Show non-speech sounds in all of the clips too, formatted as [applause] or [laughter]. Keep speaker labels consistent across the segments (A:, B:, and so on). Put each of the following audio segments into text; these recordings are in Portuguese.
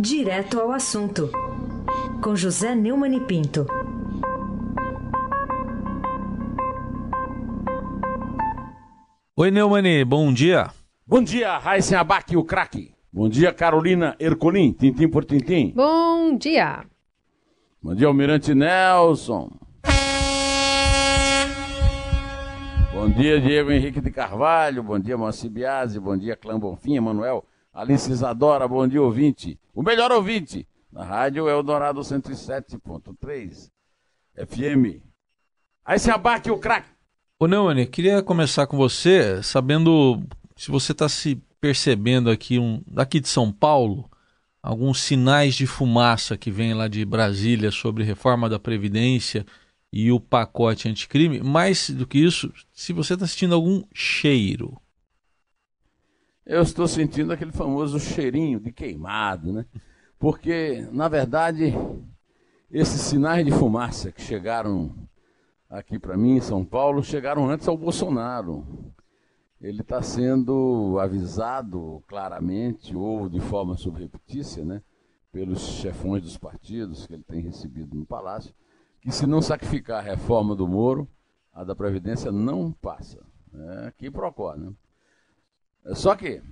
A: Direto ao assunto, com José Neumann e Pinto.
B: Oi, Neumani, bom dia.
C: Bom dia, Raíssen Abac, o craque. Bom dia, Carolina Ercolim, tintim por tintim.
D: Bom dia.
C: Bom dia, Almirante Nelson. Bom dia, Diego Henrique de Carvalho. Bom dia, Moacir Biasi. Bom dia, Clã Bonfim, Emanuel. Alice Isadora, bom dia, ouvinte. O melhor ouvinte na rádio o Dourado 107.3 FM. Aí se abate o craque.
B: Ô Neumani, queria começar com você, sabendo se você está se percebendo aqui, um, daqui de São Paulo, alguns sinais de fumaça que vem lá de Brasília sobre reforma da Previdência e o pacote anticrime. Mais do que isso, se você está sentindo algum cheiro.
C: Eu estou sentindo aquele famoso cheirinho de queimado, né? Porque, na verdade, esses sinais de fumaça que chegaram aqui para mim em São Paulo chegaram antes ao Bolsonaro. Ele está sendo avisado claramente ou de forma subreptícia, né, pelos chefões dos partidos que ele tem recebido no Palácio, que se não sacrificar a reforma do Moro, a da Previdência não passa. É, que procura, né? Só que,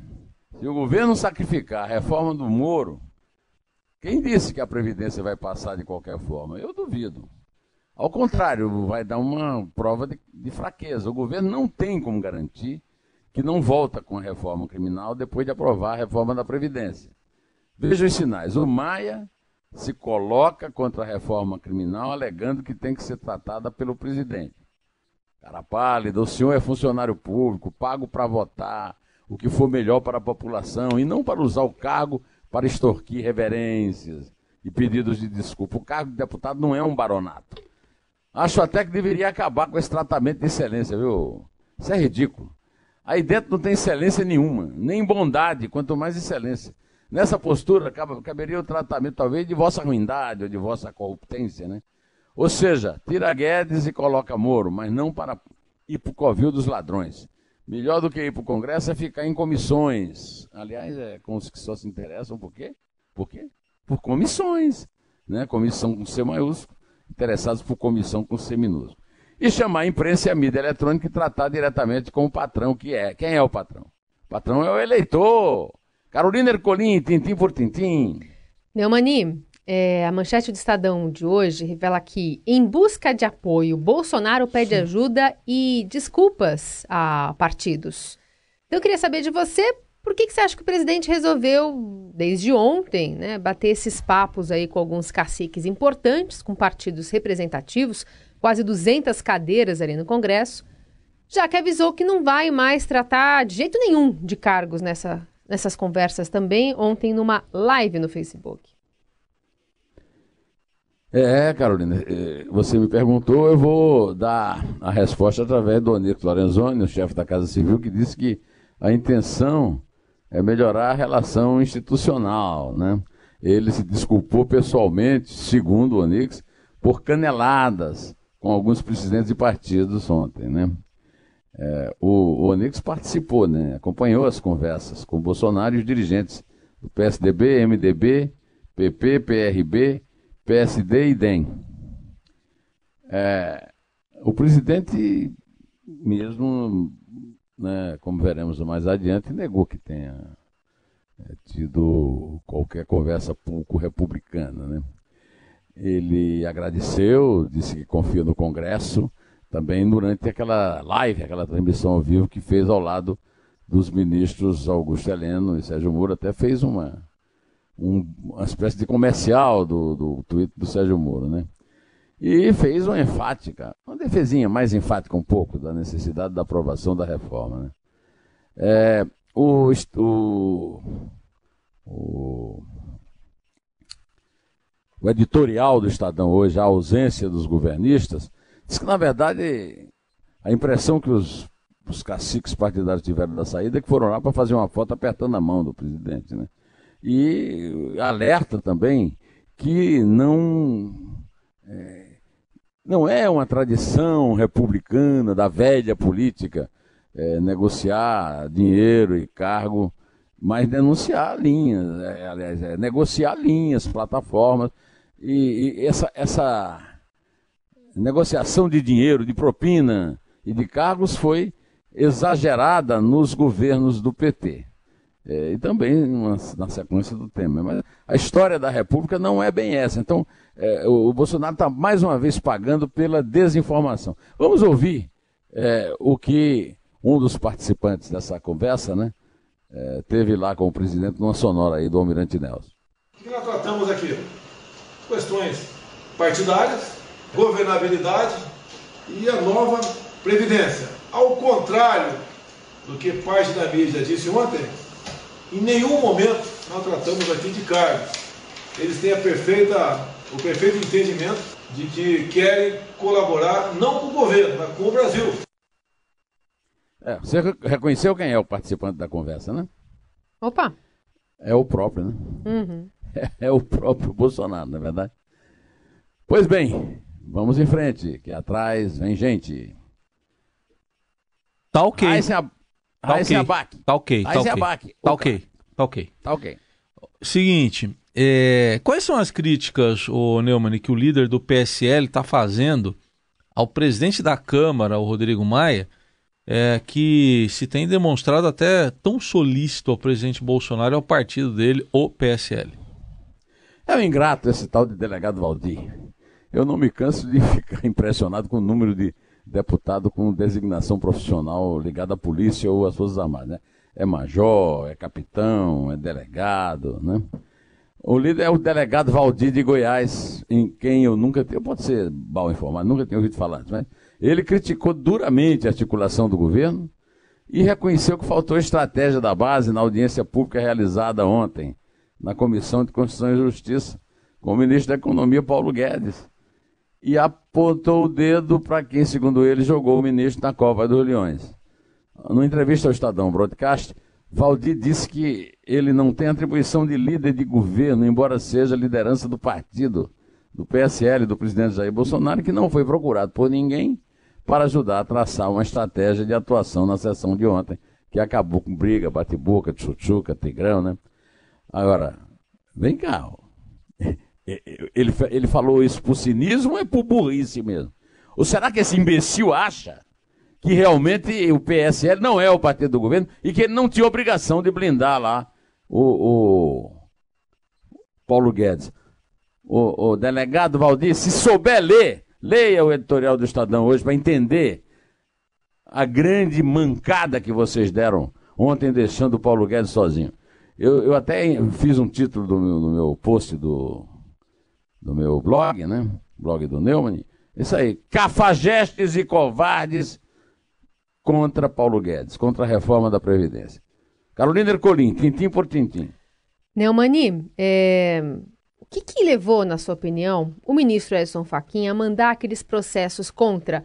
C: se o governo sacrificar a reforma do Moro, quem disse que a Previdência vai passar de qualquer forma? Eu duvido. Ao contrário, vai dar uma prova de, de, fraqueza. O governo não tem como garantir que não volta com a reforma criminal depois de aprovar a reforma da Previdência. Veja os sinais. O Maia se coloca contra a reforma criminal alegando que tem que ser tratada pelo presidente. Cara pálido, o senhor é funcionário público, pago para votar, o que for melhor para a população e não para usar o cargo para extorquir reverências e pedidos de desculpa. O cargo de deputado não é um baronato. Acho até que deveria acabar com esse tratamento de excelência, viu? Isso é ridículo. Aí dentro não tem excelência nenhuma, nem bondade, quanto mais excelência. Nessa postura caberia o tratamento talvez de vossa ruindade ou de vossa corruptência, né? Ou seja, tira Guedes e coloca Moro, mas não para ir para o covil dos ladrões. Melhor do que ir para o Congresso é ficar em comissões. Aliás, é com os que só se interessam por quê? Por quê? Por comissões. Né? Comissão com C maiúsculo, interessados por comissão com C minúsculo. E chamar a imprensa e a mídia eletrônica e tratar diretamente com o patrão que é. Quem é o patrão? O patrão é o eleitor. Carolina Ercolim, tintim por tintim.
D: Neumani, é, a manchete do Estadão de hoje revela que, em busca de apoio, Bolsonaro pede ajuda e desculpas a partidos. Então, eu queria saber de você por que, que você acha que o presidente resolveu, desde ontem, né, bater esses papos aí com alguns caciques importantes, com partidos representativos, quase 200 cadeiras ali no Congresso, já que avisou que não vai mais tratar de jeito nenhum de cargos nessa, nessas conversas também, ontem numa live no Facebook.
C: É, Carolina, é, você me perguntou, eu vou dar a resposta através do Onix Lorenzoni, o chefe da Casa Civil, que disse que a intenção é melhorar a relação institucional, né? Ele se desculpou pessoalmente, segundo o Onix, por caneladas com alguns presidentes de partidos ontem, né? É, o, o Onix participou, né? Acompanhou as conversas com Bolsonaro e os dirigentes do PSDB, MDB, PP, PRB PSD e DEM. É, o presidente mesmo, né, como veremos mais adiante, negou que tenha é, tido qualquer conversa pouco republicana. Né? Ele agradeceu, disse que confia no Congresso, também durante aquela live, aquela transmissão ao vivo que fez ao lado dos ministros Augusto Heleno e Sérgio Moro, até fez uma, um, uma espécie de comercial do, do tweet do Sérgio Moro, né? E fez uma enfática, uma defesinha mais enfática um pouco da necessidade da aprovação da reforma, né? É, o, o, o, o editorial do Estadão hoje, a ausência dos governistas, diz que, na verdade, a impressão que os, os caciques partidários tiveram da saída é que foram lá para fazer uma foto apertando a mão do presidente, né? E alerta também que não é, não é uma tradição republicana da velha política é, negociar dinheiro e cargo mas denunciar linhas, é, aliás, é, negociar linhas, plataformas, e, e essa, essa negociação de dinheiro, de propina e de cargos foi exagerada nos governos do PT. É, e também na sequência do Temer. Mas a história da República não é bem essa. Então, é, o, o, Bolsonaro está mais uma vez pagando pela desinformação. Vamos ouvir é, o que um dos participantes dessa conversa né, é, teve lá com o presidente numa sonora aí do Almirante Nelson.
E: O que nós tratamos aqui? Questões partidárias, governabilidade e a nova Previdência. Ao contrário do que parte da mídia disse ontem, em nenhum momento nós tratamos aqui de cargos. Eles têm a perfeita, o perfeito entendimento de que querem colaborar não com o governo, mas com o Brasil.
C: É, você reconheceu quem é o participante da conversa, né?
D: Opa!
C: É o próprio, né?
D: Uhum.
C: É, [laughs] é, o próprio Bolsonaro, não é verdade? Pois bem, vamos em frente, que atrás vem gente.
B: Tá ok. Tá
C: Aí
B: ok. Tá ok. Tá
C: Aí se
B: ok.
C: abaque.
B: Tá ok. Tá ok.
C: Tá ok.
B: Seguinte, é, quais são as críticas, o Neumann, que o líder do PSL está fazendo ao presidente da Câmara, o Rodrigo Maia, é, que se tem demonstrado até tão solícito ao presidente Bolsonaro e ao partido dele, o PSL?
C: É um ingrato esse tal de delegado Valdir. Eu não me canso de [laughs] ficar impressionado com o número de deputado com designação profissional ligada à polícia ou às Forças Armadas. Né? É major, é capitão, é delegado. Né? O líder é o delegado Valdir de Goiás, em quem eu nunca tenho, pode ser mal informado, nunca tenho ouvido falar, mas ele criticou duramente a articulação do governo e reconheceu que faltou estratégia da base na audiência pública realizada ontem na Comissão de Constituição e Justiça com o ministro da Economia, Paulo Guedes. E apontou o dedo para quem, segundo ele, jogou o ministro na Copa dos Leões. Numa entrevista ao Estadão Broadcast, Valdir disse que ele não tem atribuição de líder de governo, embora seja liderança do partido, do PSL, do presidente Jair Bolsonaro, que não foi procurado por ninguém para ajudar a traçar uma estratégia de atuação na sessão de ontem, que acabou com briga, bate-boca, tchutchuca, tigrão, né? Agora, vem cá. ó. Ele, ele falou isso por cinismo ou é por burrice mesmo? Ou será que esse imbecil acha que realmente o PSL não é o partido do governo e que ele não tinha obrigação de blindar lá o, o Paulo Guedes? O, o delegado Valdir, se souber ler, leia o editorial do Estadão hoje para entender a grande mancada que vocês deram ontem deixando o Paulo Guedes sozinho. Eu, eu até fiz um título do meu, meu post do, do meu blog, né? Blog do Neumann. Isso aí, cafajestes e covardes contra Paulo Guedes, contra a reforma da Previdência. Carolina Ercolim, tintim por tintim.
D: Neumani, é, o que, que levou, na sua opinião, o ministro Edson Fachin a mandar aqueles processos contra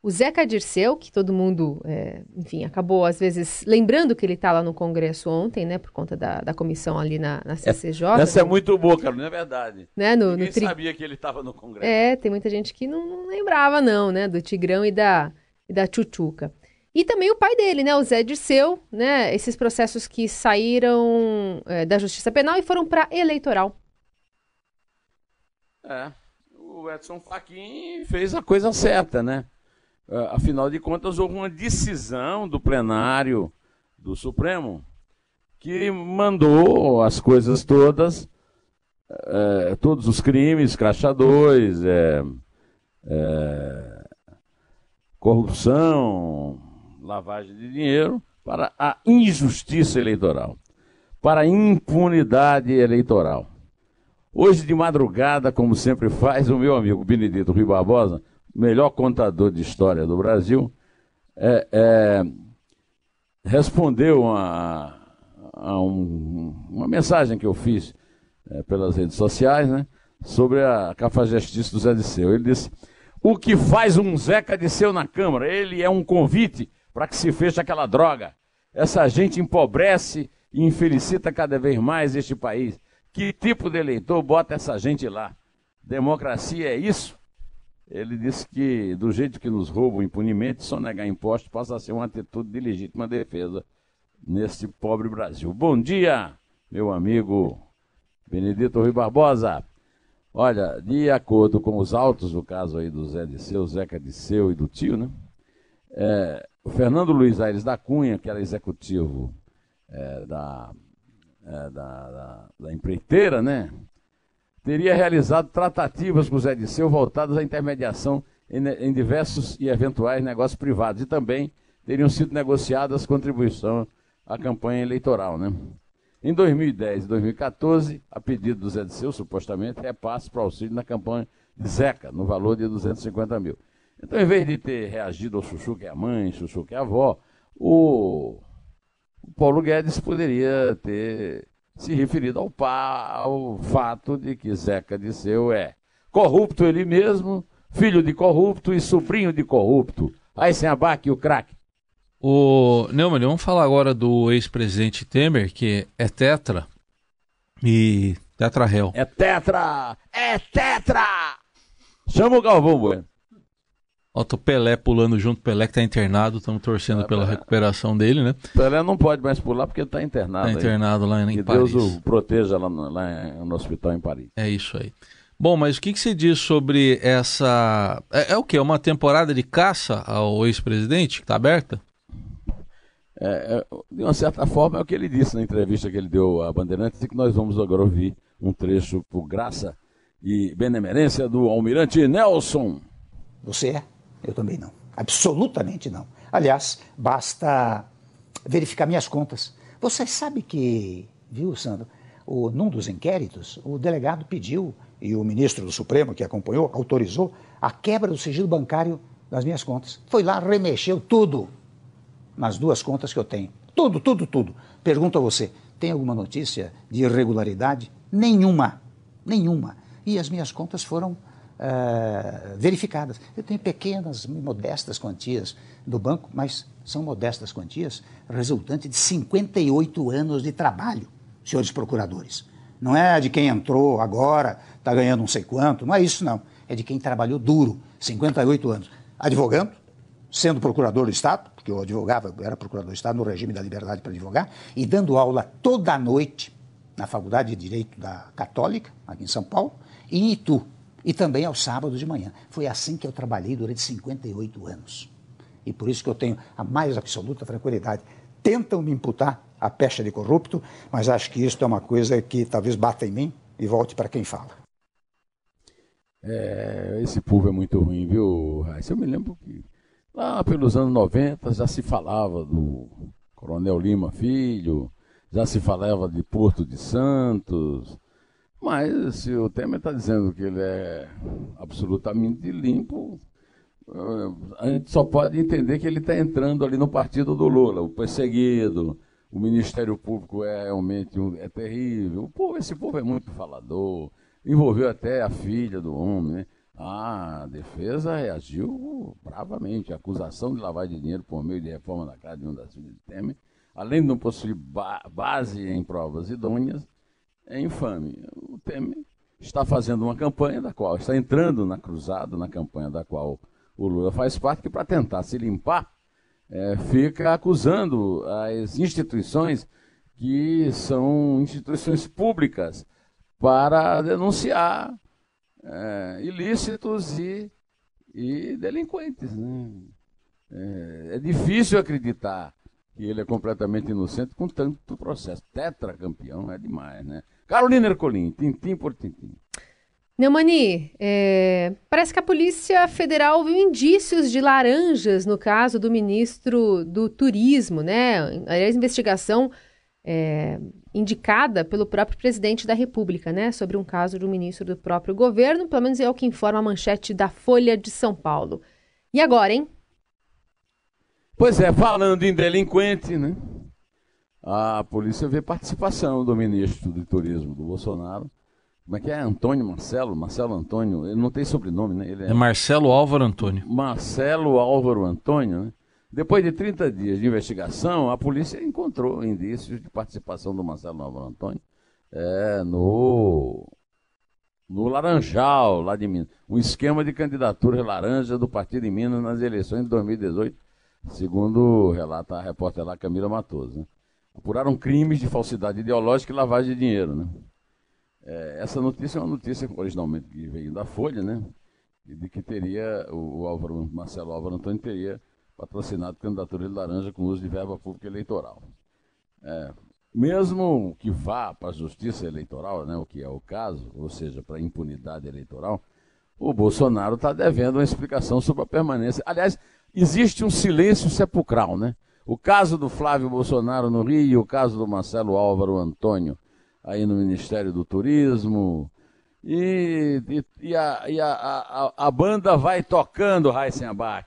D: o Zeca Dirceu, que todo mundo, é, enfim, acabou às vezes lembrando que ele está lá no Congresso ontem, né, por conta da, da comissão ali na, na CCJ.
C: Essa é
D: né,
C: muito boa, Carolina, é verdade.
D: né, no,
C: Ninguém
D: no tri-
C: sabia que ele estava no Congresso.
D: É, tem muita gente que não, não lembrava, não, né? Do Tigrão e da, e da Tchutchuca. E também o pai dele, né? O Zé Dirceu, né? Esses processos que saíram é, da Justiça Penal e foram para eleitoral.
C: É. O Edson Fachin fez a coisa certa, né? Ah, Afinal de contas, houve uma decisão do plenário do Supremo que mandou as coisas todas, eh, todos os crimes, crachá 2, eh, eh, corrupção, lavagem de dinheiro, para a injustiça eleitoral, para a impunidade eleitoral. Hoje de madrugada, como sempre faz, o meu amigo Benedito Rui Barbosa, melhor contador de história do Brasil, é, é, respondeu a, a um- uma mensagem que eu fiz é, pelas redes sociais, né, sobre a cafajestice do Zé Disseu. Ele disse: o que faz um Zeca Disseu na Câmara? Ele é um convite para que se feche aquela droga. Essa gente empobrece e infelicita cada vez mais este país. Que tipo de eleitor bota essa gente lá? Democracia é isso? Ele disse que, do jeito que nos roubam impunemente, só negar impostos passa a ser uma atitude de legítima defesa neste pobre Brasil. Bom dia, meu amigo Benedito Rui Barbosa. Olha, de acordo com os autos, no caso aí do Zé Disseu, Zeca Disseu e do tio, né? É, o Fernando Luiz Aires da Cunha, que era executivo é, da, é, da, da, da, empreiteira, né? Teria realizado tratativas com Zé Disseu voltadas à intermediação em, em diversos e eventuais negócios privados e também teriam sido negociadas contribuição à campanha eleitoral, né? Em 2010 e 2014, a pedido do Zé Disseu, supostamente, repasse para auxílio na campanha de Zeca, no valor de 250 mil. Então, em vez de ter reagido ao Chuchu que é a mãe, Chuchu que é a avó, o Paulo Guedes poderia ter se referido ao, ao fato de que Zeca Disseu é corrupto ele mesmo, filho de corrupto e sobrinho de corrupto. Aí sem abaque o craque.
B: O Neumann, vamos falar agora do ex-presidente Temer, que é tetra e tetra réu.
C: É tetra! É tetra! Chama o Galvão Bueno.
B: Tô Pelé pulando junto, Pelé que tá internado, estamos torcendo é, pela Pelé. recuperação dele, né?
C: Pelé não pode mais pular porque ele tá internado.
B: Tá internado aí. lá em,
C: que
B: Paris.
C: Deus o proteja lá no, lá no hospital em Paris.
B: É isso aí. Bom, mas o que, que você diz sobre essa. É, é o que? É uma temporada de caça ao ex-presidente que está aberta?
C: É, é, de uma certa forma, é o que ele disse na entrevista que ele deu à Bandeirantes, e que nós vamos agora ouvir um trecho por graça e benemerência do almirante Nelson.
F: Você é? Eu também não. Absolutamente não. Aliás, basta verificar minhas contas. Você sabe que, viu, Sandro, o, num dos inquéritos, o delegado pediu, e o ministro do Supremo, que acompanhou, autorizou, a quebra do sigilo bancário das minhas contas. Foi lá, remexeu tudo nas duas contas que eu tenho. Tudo, tudo, tudo. Pergunto a você, tem alguma notícia de irregularidade? Nenhuma. Nenhuma. E as minhas contas foram uh, verificadas. Eu tenho pequenas, modestas quantias do banco, mas são modestas quantias resultantes de 58 anos de trabalho, senhores procuradores. Não é de quem entrou agora, está ganhando não sei quanto, não é isso não. É de quem trabalhou duro, 58 anos. Advogando, sendo procurador do Estado, porque eu advogava, eu era procurador do Estado no regime da liberdade para advogar, e dando aula toda noite na Faculdade de Direito da Católica, aqui em São Paulo, e em Itu, e também aos sábados de manhã. Foi assim que eu trabalhei durante 58 anos. E por isso que eu tenho a mais absoluta tranquilidade. Tentam me imputar a pecha de corrupto, mas acho que isso é uma coisa que talvez bata em mim e volte para quem fala.
C: É, esse povo é muito ruim, viu, Raíssa? Eu me lembro que lá pelos anos 90 já se falava do Coronel Lima Filho, já se falava de Porto de Santos, mas se o Temer está dizendo que ele é absolutamente limpo, eh, a gente só pode entender que ele está entrando ali no partido do Lula, o perseguido, o Ministério Público é realmente um, é terrível. O povo, esse povo é muito falador, envolveu até a filha do homem, né? A defesa reagiu bravamente. A acusação de lavagem de dinheiro por meio de reforma da casa de uma das filhas de Temer, além de não possuir ba base em provas idôneas, é infame. O Temer está fazendo uma campanha da qual, está entrando na cruzada, na campanha da qual o Lula faz parte, que para tentar se limpar, é, fica acusando as instituições que são instituições públicas para denunciar é, ilícitos e, e delinquentes. Né? É, é, difícil acreditar que ele é completamente inocente com tanto processo. Tetracampeão é demais, né? Carolina Ercolim, tintim por tintim.
D: Neumani, é, parece que a Polícia Federal viu indícios de laranjas no caso do ministro do Turismo, né? Aliás, investigação é, indicada pelo próprio presidente da República, né? Sobre um caso um ministro do próprio governo, pelo menos é o que informa a manchete da Folha de São Paulo. E agora, hein?
C: Pois é, falando em delinquente, né? A polícia vê participação do ministro do Turismo do Bolsonaro. Como é que é? Antônio Marcelo? Marcelo Antônio, ele não tem sobrenome, né? Ele
B: é, é Marcelo Álvaro Antônio.
C: Marcelo Álvaro Antônio, né? Depois de 30 dias de investigação, a polícia encontrou indícios de participação do Marcelo Álvaro Antônio é, no, no Laranjal, lá de Minas. Um esquema de candidatura laranja do Partido em Minas nas eleições de 2018, segundo relata a repórter lá Camila Matoso. Né? Apuraram crimes de falsidade ideológica e lavagem de dinheiro. Né? É, essa notícia é uma notícia originalmente que veio da Folha, né? de que teria, o Álvaro, Marcelo Álvaro Antônio teria patrocinado candidatura de laranja com uso de verba pública eleitoral. É, mesmo que vá para a justiça eleitoral, né, o que é o caso, ou seja, para a impunidade eleitoral, o Bolsonaro está devendo uma explicação sobre a permanência. Aliás, existe um silêncio sepulcral, né? O caso do Flávio Bolsonaro no Rio, o caso do Marcelo Álvaro Antônio aí no Ministério do Turismo. E, e, e, a, e a, a, a, banda vai tocando Heisenbach,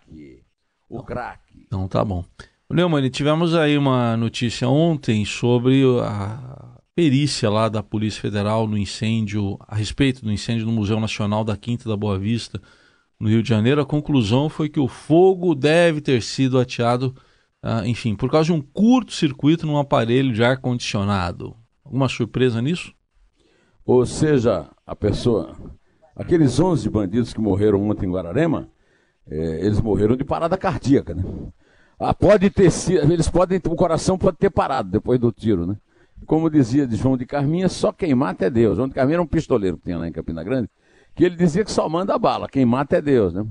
C: o craque.
B: Então tá bom. Neumann, tivemos aí uma notícia ontem sobre a perícia lá da Polícia Federal no incêndio, a respeito do incêndio no Museu Nacional da Quinta da Boa Vista, no Rio de Janeiro. A conclusão foi que o fogo deve ter sido ateado ah, enfim, por causa de um curto-circuito num aparelho de ar-condicionado. Alguma surpresa nisso?
C: Ou seja, a pessoa. Aqueles 11 bandidos que morreram ontem em Guararema, é, eles morreram de parada cardíaca, né? Ah, pode ter sido, eles podem, o coração pode ter parado depois do tiro, né? Como dizia de João de Carminha, só quem mata é Deus. João de Carminha era um pistoleiro que tinha lá em Campina Grande, que ele dizia que só manda bala, quem mata é Deus, né?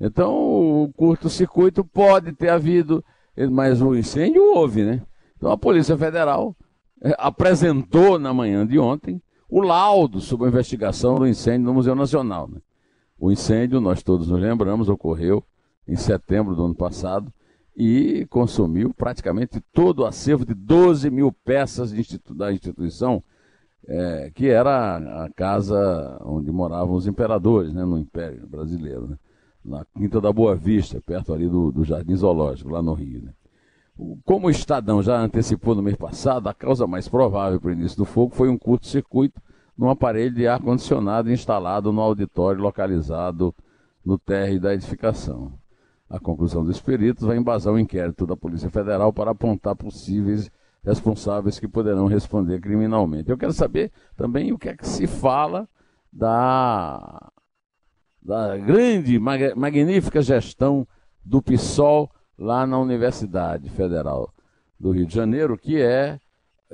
C: Então, o curto-circuito pode ter havido mas o incêndio houve, né? Então a Polícia Federal é, apresentou na manhã de ontem o laudo sobre a investigação do incêndio no Museu Nacional. Né? O incêndio, nós todos nos lembramos, ocorreu em setembro do ano passado e consumiu praticamente todo o acervo de 12 mil peças institu da instituição, é, que era a casa onde moravam os imperadores, né, no Império Brasileiro. Né? Na Quinta da Boa Vista, perto ali do, do Jardim Zoológico, lá no Rio. Né? Como o Estadão já antecipou no mês passado, a causa mais provável para o início do fogo foi um curto-circuito num aparelho de ar-condicionado instalado no auditório localizado no térreo da edificação. A conclusão dos peritos vai embasar o inquérito da Polícia Federal para apontar possíveis responsáveis que poderão responder criminalmente. Eu quero saber também o que é que se fala da da grande, magnífica gestão do PSOL lá na Universidade Federal do Rio de Janeiro, que é,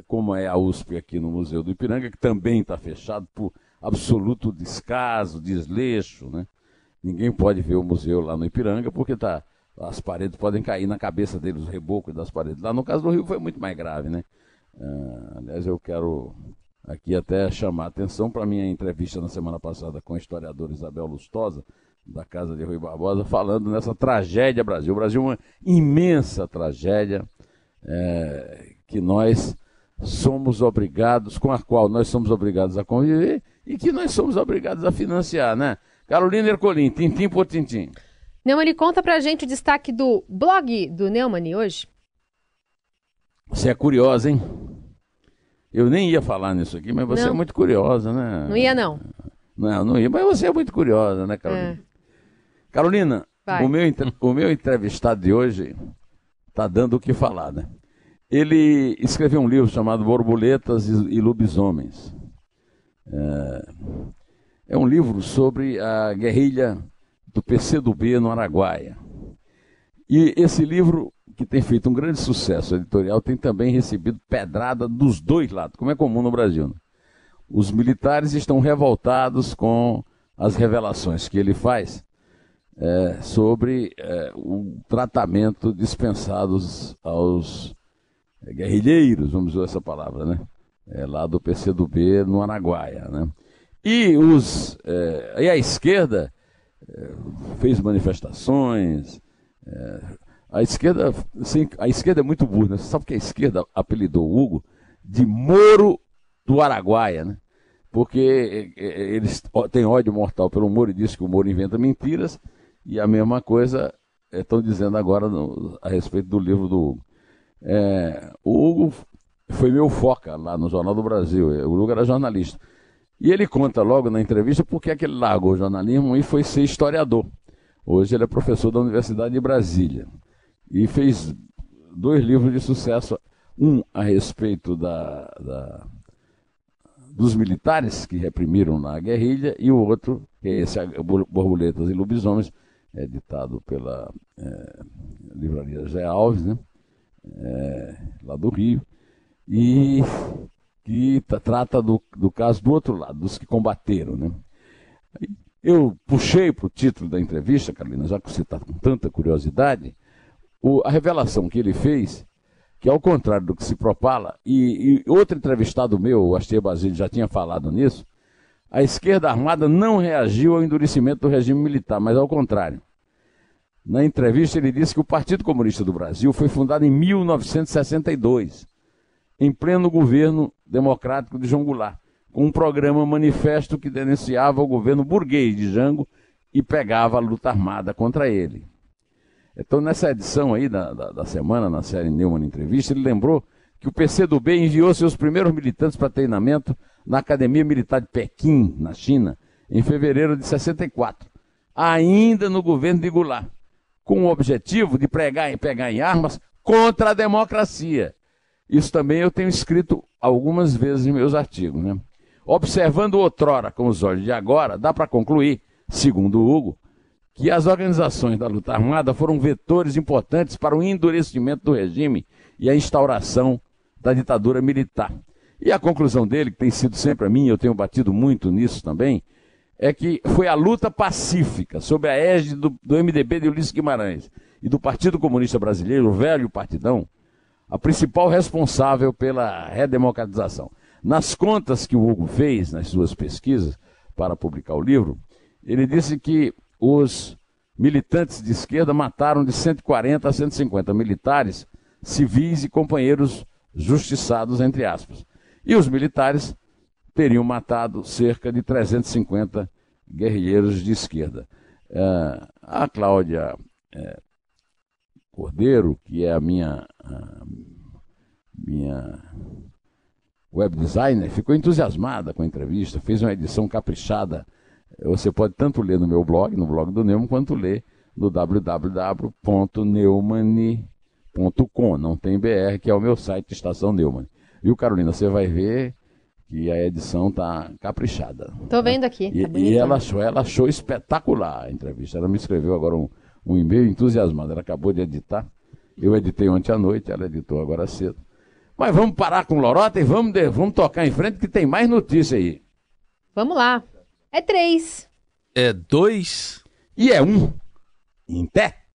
C: como é a USP aqui no Museu do Ipiranga, que também está fechado por absoluto descaso, desleixo, né? Ninguém pode ver o museu lá no Ipiranga porque tá, as paredes podem cair na cabeça deles, os rebocos das paredes. Lá no caso do Rio foi muito mais grave, né? Ah, aliás, eu quero aqui até chamar a atenção para a minha entrevista na semana passada com a historiadora Isabel Lustosa, da Casa de Rui Barbosa, falando nessa tragédia Brasil. O Brasil é uma imensa tragédia é, que nós somos obrigados, com a qual nós somos obrigados a conviver e que nós somos obrigados a financiar, né? Carolina Ercolim, tintim por tintim.
D: Neumann, conta pra gente o destaque do blog do Neumann hoje.
C: Você é curiosa, hein? Eu nem ia falar nisso aqui, mas você é não. é muito curiosa, né?
D: Não ia, não.
C: Não, não ia, mas você é muito curiosa, né, Carolina? É. Carolina, o meu, o meu entrevistado de hoje está dando o que falar, né? Ele escreveu um livro chamado Borboletas e Lobisomens. É, é um livro sobre a guerrilha do PCdoB no Araguaia. E esse livro que tem feito um grande sucesso editorial, tem também recebido pedrada dos dois lados, como é comum no Brasil. Né? Os militares estão revoltados com as revelações que ele faz é, sobre é, o tratamento dispensado aos é, guerrilheiros, vamos usar essa palavra, né? É, lá do PCdoB no Araguaia. Né? E, os, é, e a esquerda é, fez manifestações, a esquerda, sim, a esquerda é muito burra. Né? Você sabe que a esquerda apelidou o Hugo de Moro do Araguaia, né? Porque é, é, eles têm ódio mortal pelo Moro e dizem que o Moro inventa mentiras. E a mesma coisa estão dizendo agora no, a respeito do livro do Hugo. É, o Hugo foi meu foca lá no Jornal do Brasil. O Hugo era jornalista. E ele conta logo na entrevista por que ele largou o jornalismo e foi ser historiador. Hoje ele é professor da Universidade de Brasília e fez dois livros de sucesso. Um a respeito da, da dos militares que reprimiram na guerrilha e o outro, que é esse Borboletas e Lobisomens, editado pela é, livraria Zé Alves, né? É, lá do Rio. e que trata do, do caso do outro lado, dos que combateram. Né? Eu puxei para o título da entrevista, Carolina, já que você está com tanta curiosidade, o, a revelação que ele fez, que ao contrário do que se propala, e, e outro entrevistado meu, o Astia Basílio, já tinha falado nisso, a esquerda armada não reagiu ao endurecimento do regime militar, mas ao contrário. Na entrevista, ele disse que o Partido Comunista do Brasil foi fundado em 1962, em pleno governo democrático de João Goulart, com um programa manifesto que denunciava o governo burguês de Jango e pegava a luta armada contra ele. Então, nessa edição aí da, da, da semana, na série Neumann Entrevista, ele lembrou que o PCdoB enviou seus primeiros militantes para treinamento na Academia Militar de Pequim, na China, em fevereiro de 64, ainda no governo de Goulart, com o objetivo de pregar e pegar em armas contra a democracia. Isso também eu tenho escrito algumas vezes em meus artigos. Né? Observando outrora com os olhos de agora, dá para concluir, segundo Hugo, que as organizações da luta armada foram vetores importantes para o endurecimento do regime e a instauração da ditadura militar. E a conclusão dele, que tem sido sempre a minha, eu tenho batido muito nisso também, é que foi a luta pacífica sob a égide do, do MDB de Ulisses Guimarães e do Partido Comunista Brasileiro, o velho partidão, a principal responsável pela redemocratização. Nas contas que o Hugo fez nas suas pesquisas para publicar o livro, ele disse que os militantes de esquerda mataram de 140 a 150 militares, civis e companheiros justiçados, entre aspas. E os militares teriam matado cerca de 350 guerrilheiros de esquerda. É, a Cláudia é, Cordeiro, que é a minha, a minha web designer, ficou entusiasmada com a entrevista, fez uma edição caprichada você pode tanto ler no meu blog, no blog do Neumann, quanto ler no www.neumann.com. Não tem BR, que é o meu site, Estação Neumann. Viu, Carolina? Você vai ver que a edição tá caprichada.
D: Tô vendo aqui.
C: E,
D: tá
C: e ela, achou, ela achou espetacular a entrevista. Ela me escreveu agora um, um e-mail entusiasmado. Ela acabou de editar. Eu editei ontem à noite, ela editou agora cedo. Mas vamos parar com lorota e vamos, de, vamos tocar em frente que tem mais notícia aí.
D: Vamos lá. É três.
B: É dois.
C: E é um. Em pé.